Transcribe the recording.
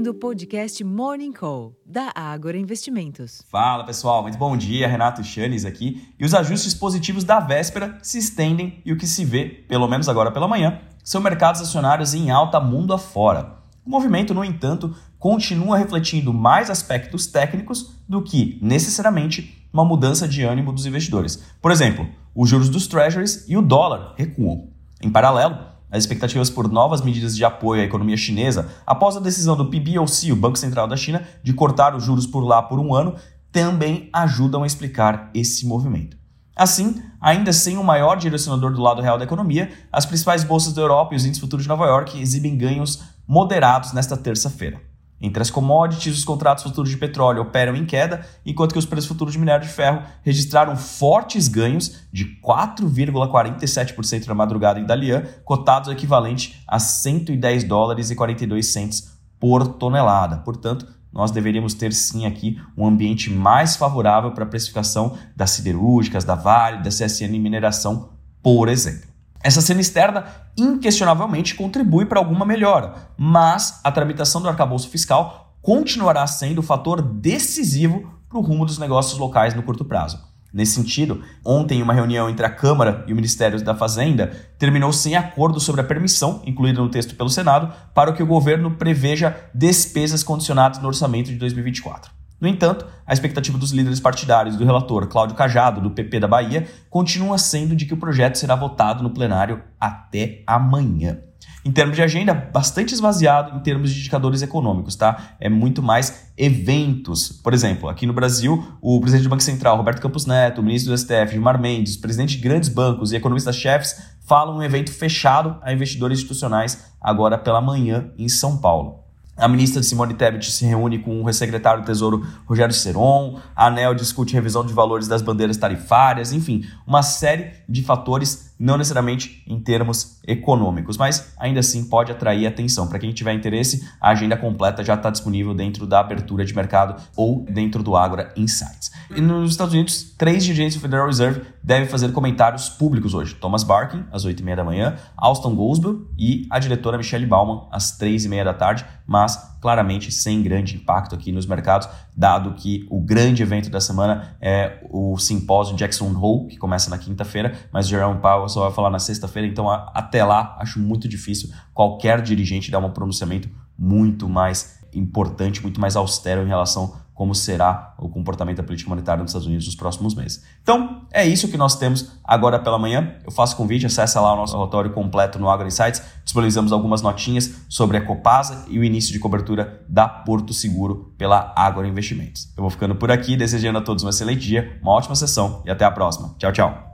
ouvindo o podcast Morning Call, da Ágora Investimentos. Fala pessoal, muito bom dia, Renato Chanes aqui. E os ajustes positivos da véspera se estendem e o que se vê, pelo menos agora pela manhã, são mercados acionários em alta mundo afora. O movimento, no entanto, continua refletindo mais aspectos técnicos do que, necessariamente, uma mudança de ânimo dos investidores. Por exemplo, os juros dos treasuries e o dólar recuam. Em paralelo, as expectativas por novas medidas de apoio à economia chinesa, após a decisão do PBOC, o Banco Central da China, de cortar os juros por lá por um ano, também ajudam a explicar esse movimento. Assim, ainda sem o maior direcionador do lado real da economia, as principais bolsas da Europa e os índices futuros de Nova York exibem ganhos moderados nesta terça-feira. Entre as commodities, os contratos futuros de petróleo operam em queda, enquanto que os preços futuros de minério de ferro registraram fortes ganhos de 4,47% na madrugada em Dalian, cotados ao equivalente a 110 dólares e 42 centes por tonelada. Portanto, nós deveríamos ter sim aqui um ambiente mais favorável para a precificação das siderúrgicas, da Vale, da CSN Mineração, por exemplo. Essa cena externa inquestionavelmente contribui para alguma melhora, mas a tramitação do arcabouço fiscal continuará sendo o fator decisivo para o rumo dos negócios locais no curto prazo. Nesse sentido, ontem uma reunião entre a Câmara e o Ministério da Fazenda terminou sem acordo sobre a permissão, incluída no texto pelo Senado, para que o governo preveja despesas condicionadas no orçamento de 2024. No entanto, a expectativa dos líderes partidários do relator Cláudio Cajado, do PP da Bahia, continua sendo de que o projeto será votado no plenário até amanhã. Em termos de agenda, bastante esvaziado em termos de indicadores econômicos, tá? É muito mais eventos. Por exemplo, aqui no Brasil, o presidente do Banco Central, Roberto Campos Neto, o ministro do STF, Gilmar Mendes, presidente de grandes bancos e economistas-chefes falam um evento fechado a investidores institucionais agora pela manhã em São Paulo. A ministra Simone Tebet se reúne com o ressecretário do Tesouro Rogério Seron, a ANEL discute revisão de valores das bandeiras tarifárias, enfim, uma série de fatores não necessariamente em termos econômicos, mas ainda assim pode atrair atenção. Para quem tiver interesse, a agenda completa já está disponível dentro da abertura de mercado ou dentro do Agora Insights. E nos Estados Unidos, três dirigentes do Federal Reserve devem fazer comentários públicos hoje. Thomas Barkin, às 8h30 da manhã, Alston Goldsboro e a diretora Michelle Bauman, às 3h30 da tarde, mas claramente sem grande impacto aqui nos mercados, dado que o grande evento da semana é o simpósio Jackson Hole, que começa na quinta-feira, mas Jerome Powell só vai falar na sexta-feira, então até lá acho muito difícil qualquer dirigente dar um pronunciamento muito mais importante, muito mais austero em relação como será o comportamento da política monetária nos Estados Unidos nos próximos meses. Então, é isso que nós temos agora pela manhã. Eu faço convite, acessa lá o nosso relatório completo no Agro Insights. Disponibilizamos algumas notinhas sobre a Copasa e o início de cobertura da Porto Seguro pela Agro Investimentos. Eu vou ficando por aqui, desejando a todos um excelente dia, uma ótima sessão e até a próxima. Tchau, tchau.